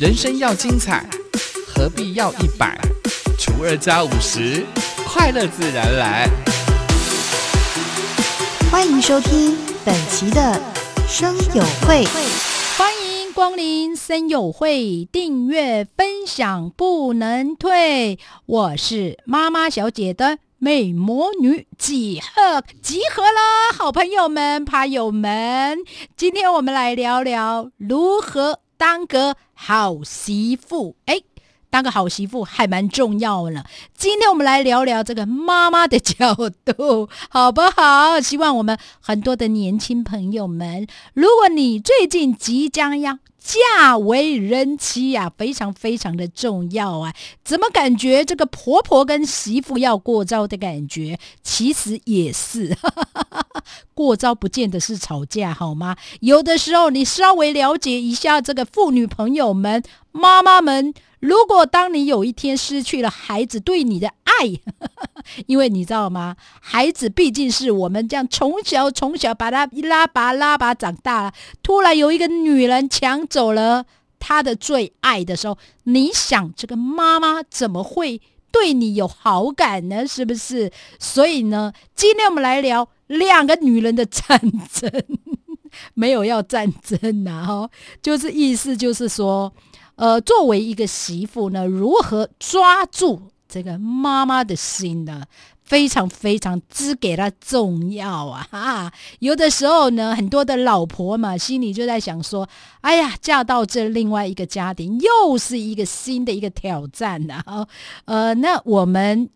人生要精彩，何必要一百除二加五十？快乐自然来。欢迎收听本期的生友会，欢迎光临森友会，订阅分享不能退。我是妈妈小姐的美魔女几何，集合啦，好朋友们、趴友们，今天我们来聊聊如何当个好媳妇。哎。当个好媳妇还蛮重要呢。今天我们来聊聊这个妈妈的角度，好不好？希望我们很多的年轻朋友们，如果你最近即将要嫁为人妻呀，非常非常的重要啊！怎么感觉这个婆婆跟媳妇要过招的感觉？其实也是过招，不见得是吵架，好吗？有的时候你稍微了解一下这个妇女朋友们、妈妈们。如果当你有一天失去了孩子对你的爱，因为你知道吗？孩子毕竟是我们这样从小从小把他一拉拔拉拔长大了，突然有一个女人抢走了他的最爱的时候，你想这个妈妈怎么会对你有好感呢？是不是？所以呢，今天我们来聊两个女人的战争，没有要战争呐，哈，就是意思就是说。呃，作为一个媳妇呢，如何抓住这个妈妈的心呢？非常非常之给他重要啊！哈，有的时候呢，很多的老婆嘛，心里就在想说：“哎呀，嫁到这另外一个家庭，又是一个新的一个挑战呐。”呃，那我们。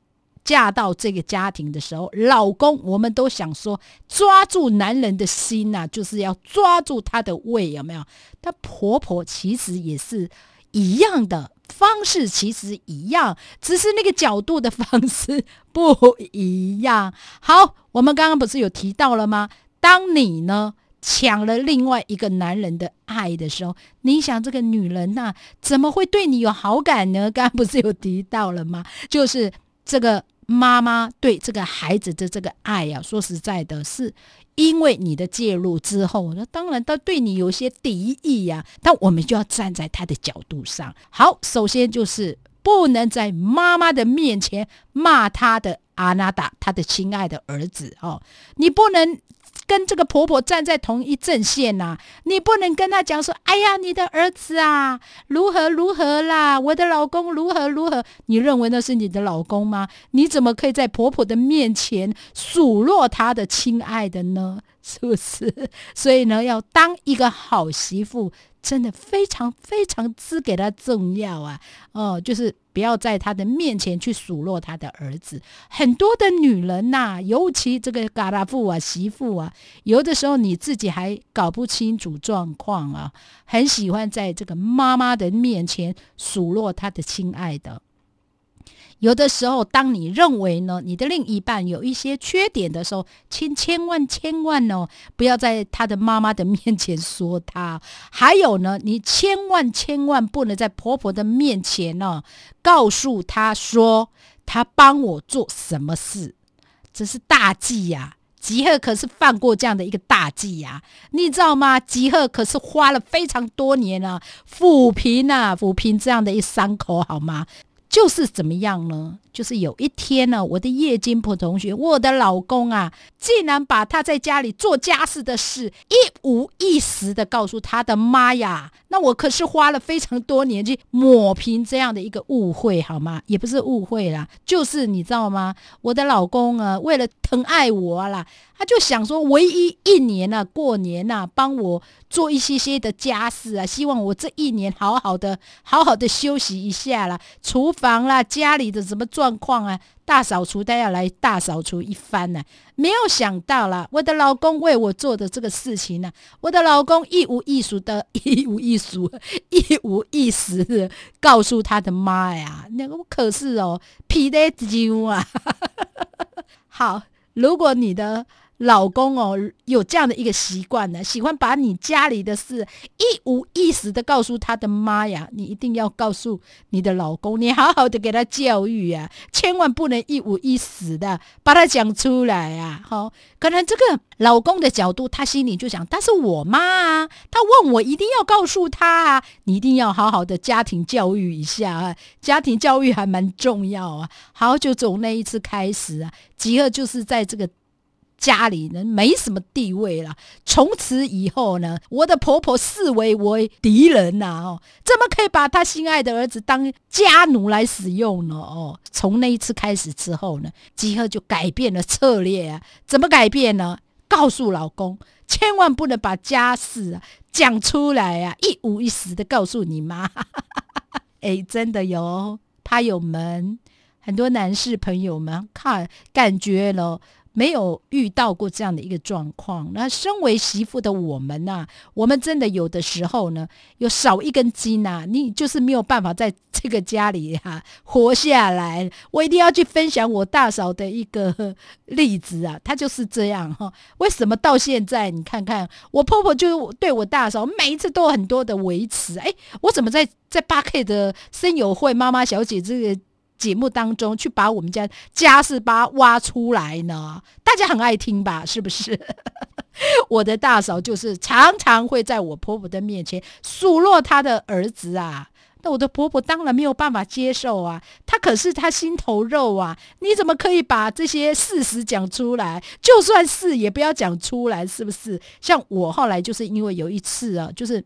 嫁到这个家庭的时候，老公我们都想说抓住男人的心呐，就是要抓住他的胃，有没有？她婆婆其实也是一样的方式，其实一样，只是那个角度的方式不一样。好，我们刚刚不是有提到了吗？当你呢抢了另外一个男人的爱的时候，你想这个女人呐怎么会对你有好感呢？刚刚不是有提到了吗？就是这个。妈妈对这个孩子的这个爱呀，说实在的，是因为你的介入之后，那当然他对你有些敌意呀。但我们就要站在他的角度上。好，首先就是不能在妈妈的面前骂他的阿娜达，他的亲爱的儿子哦，你不能。跟这个婆婆站在同一阵线呐，你不能跟她讲说：“哎呀，你的儿子啊，如何如何啦，我的老公如何如何。”你认为那是你的老公吗？你怎么可以在婆婆的面前数落她的亲爱的呢？是不是？所以呢，要当一个好媳妇。真的非常非常之给她重要啊！哦，就是不要在他的面前去数落他的儿子。很多的女人呐，尤其这个嘎达妇啊、媳妇啊，有的时候你自己还搞不清楚状况啊，很喜欢在这个妈妈的面前数落他的亲爱的。有的时候，当你认为呢，你的另一半有一些缺点的时候，请千万千万哦，不要在他的妈妈的面前说他。还有呢，你千万千万不能在婆婆的面前呢，告诉他说他帮我做什么事，这是大忌呀！吉赫可是犯过这样的一个大忌呀，你知道吗？吉赫可是花了非常多年啊，抚平啊，抚平这样的一伤口，好吗？就是怎么样呢？就是有一天呢，我的叶金普同学，我的老公啊，竟然把他在家里做家事的事一五一十的告诉他的妈呀！那我可是花了非常多年去抹平这样的一个误会，好吗？也不是误会啦，就是你知道吗？我的老公啊，为了疼爱我啦。他就想说，唯一一年呢，过年啊，帮我做一些些的家事啊，希望我这一年好好的、好好的休息一下啦，厨房啦，家里的什么状况啊，大扫除都要来大扫除一番呢。没有想到啦，我的老公为我做的这个事情呢，我的老公一无一数的，一无一数，一无一十的告诉他的妈呀，那个可是哦，皮得揪啊，好，如果你的。老公哦，有这样的一个习惯呢，喜欢把你家里的事一五一十的告诉他的妈呀。你一定要告诉你的老公，你好好的给他教育啊，千万不能一五一十的把他讲出来啊。好，可能这个老公的角度，他心里就想，他是我妈啊，他问我一定要告诉他啊，你一定要好好的家庭教育一下啊，家庭教育还蛮重要啊。好，就从那一次开始啊，吉尔就是在这个。家里人没什么地位了，从此以后呢，我的婆婆视为为敌人呐！哦，怎么可以把她心爱的儿子当家奴来使用呢？哦，从那一次开始之后呢，吉赫就改变了策略啊！怎么改变呢？告诉老公，千万不能把家事啊讲出来啊，一五一十的告诉你妈。哎，真的有，他有门，很多男士朋友们看感觉了。没有遇到过这样的一个状况。那身为媳妇的我们呐，我们真的有的时候呢，有少一根筋呐，你就是没有办法在这个家里哈活下来。我一定要去分享我大嫂的一个例子啊，她就是这样哈。为什么到现在你看看我婆婆就对我大嫂每一次都有很多的维持？哎，我怎么在在八 K 的生友会妈妈小姐这个？节目当中去把我们家家事把挖出来呢，大家很爱听吧？是不是？我的大嫂就是常常会在我婆婆的面前数落她的儿子啊，那我的婆婆当然没有办法接受啊，她可是她心头肉啊，你怎么可以把这些事实讲出来？就算是也不要讲出来，是不是？像我后来就是因为有一次啊，就是。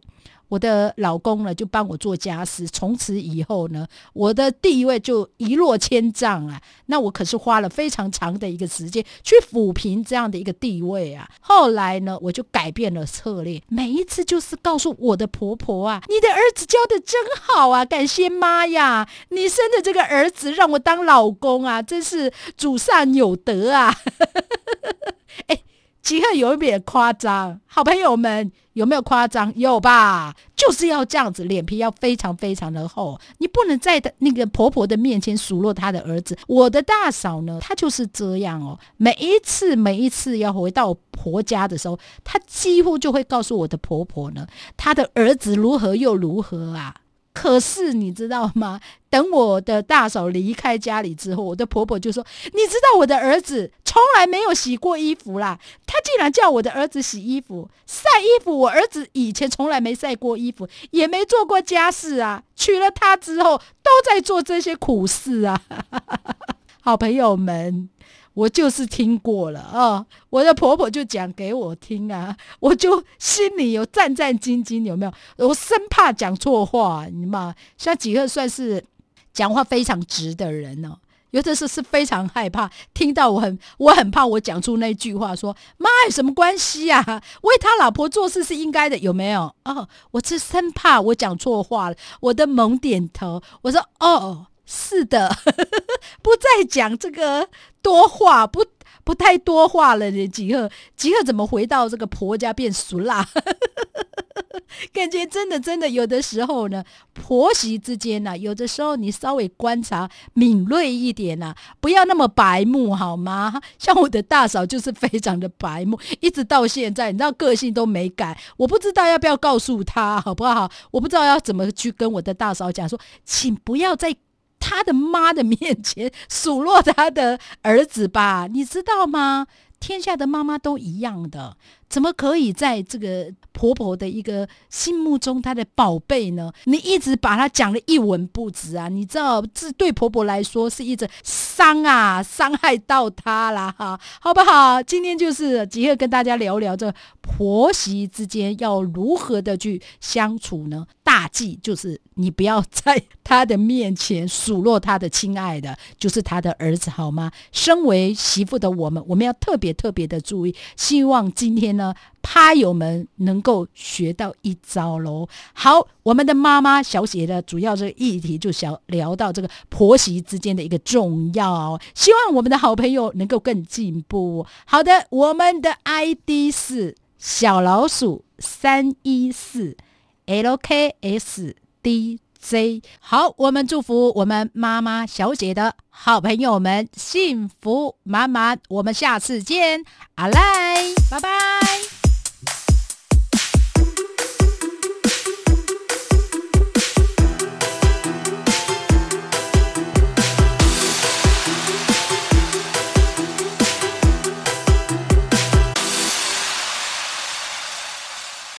我的老公呢，就帮我做家事。从此以后呢，我的地位就一落千丈啊！那我可是花了非常长的一个时间去抚平这样的一个地位啊。后来呢，我就改变了策略，每一次就是告诉我的婆婆啊：“你的儿子教的真好啊，感谢妈呀！你生的这个儿子让我当老公啊，真是祖上有德啊！” 即刻有一点夸张，好朋友们有没有夸张？有吧，就是要这样子，脸皮要非常非常的厚，你不能在那个婆婆的面前数落她的儿子。我的大嫂呢，她就是这样哦，每一次每一次要回到婆家的时候，她几乎就会告诉我的婆婆呢，她的儿子如何又如何啊。可是你知道吗？等我的大嫂离开家里之后，我的婆婆就说：“你知道我的儿子从来没有洗过衣服啦，他竟然叫我的儿子洗衣服、晒衣服。我儿子以前从来没晒过衣服，也没做过家事啊。娶了她之后，都在做这些苦事啊。”好朋友们。我就是听过了啊，我的婆婆就讲给我听啊，我就心里有战战兢兢，有没有？我生怕讲错话，你妈像几个算是讲话非常直的人呢，有的时候是非常害怕听到我很我很怕我讲出那句话，说妈有什么关系啊？为他老婆做事是应该的，有没有？哦，我是生怕我讲错话了，我的猛点头，我说哦。是的，不再讲这个多话，不不太多话了。吉赫，吉赫怎么回到这个婆家变俗啦？感觉真的真的，有的时候呢，婆媳之间呢，有的时候你稍微观察敏锐一点呐，不要那么白目好吗？像我的大嫂就是非常的白目，一直到现在，你知道个性都没改。我不知道要不要告诉他好不好？我不知道要怎么去跟我的大嫂讲说，请不要再。他的妈的面前数落他的儿子吧，你知道吗？天下的妈妈都一样的，怎么可以在这个婆婆的一个心目中，她的宝贝呢？你一直把她讲的一文不值啊！你知道，这对婆婆来说是一种伤啊，伤害到她了哈，好不好？今天就是吉克跟大家聊聊这婆媳之间要如何的去相处呢？大忌就是你不要在他的面前数落他的亲爱的，就是他的儿子，好吗？身为媳妇的我们，我们要特别特别的注意。希望今天呢，趴友们能够学到一招喽。好，我们的妈妈小姐的主要这个议题就想聊到这个婆媳之间的一个重要。希望我们的好朋友能够更进步。好的，我们的 ID 是小老鼠三一四。LKSDJ，好，我们祝福我们妈妈小姐的好朋友们幸福满满，我们下次见，阿赖，拜拜。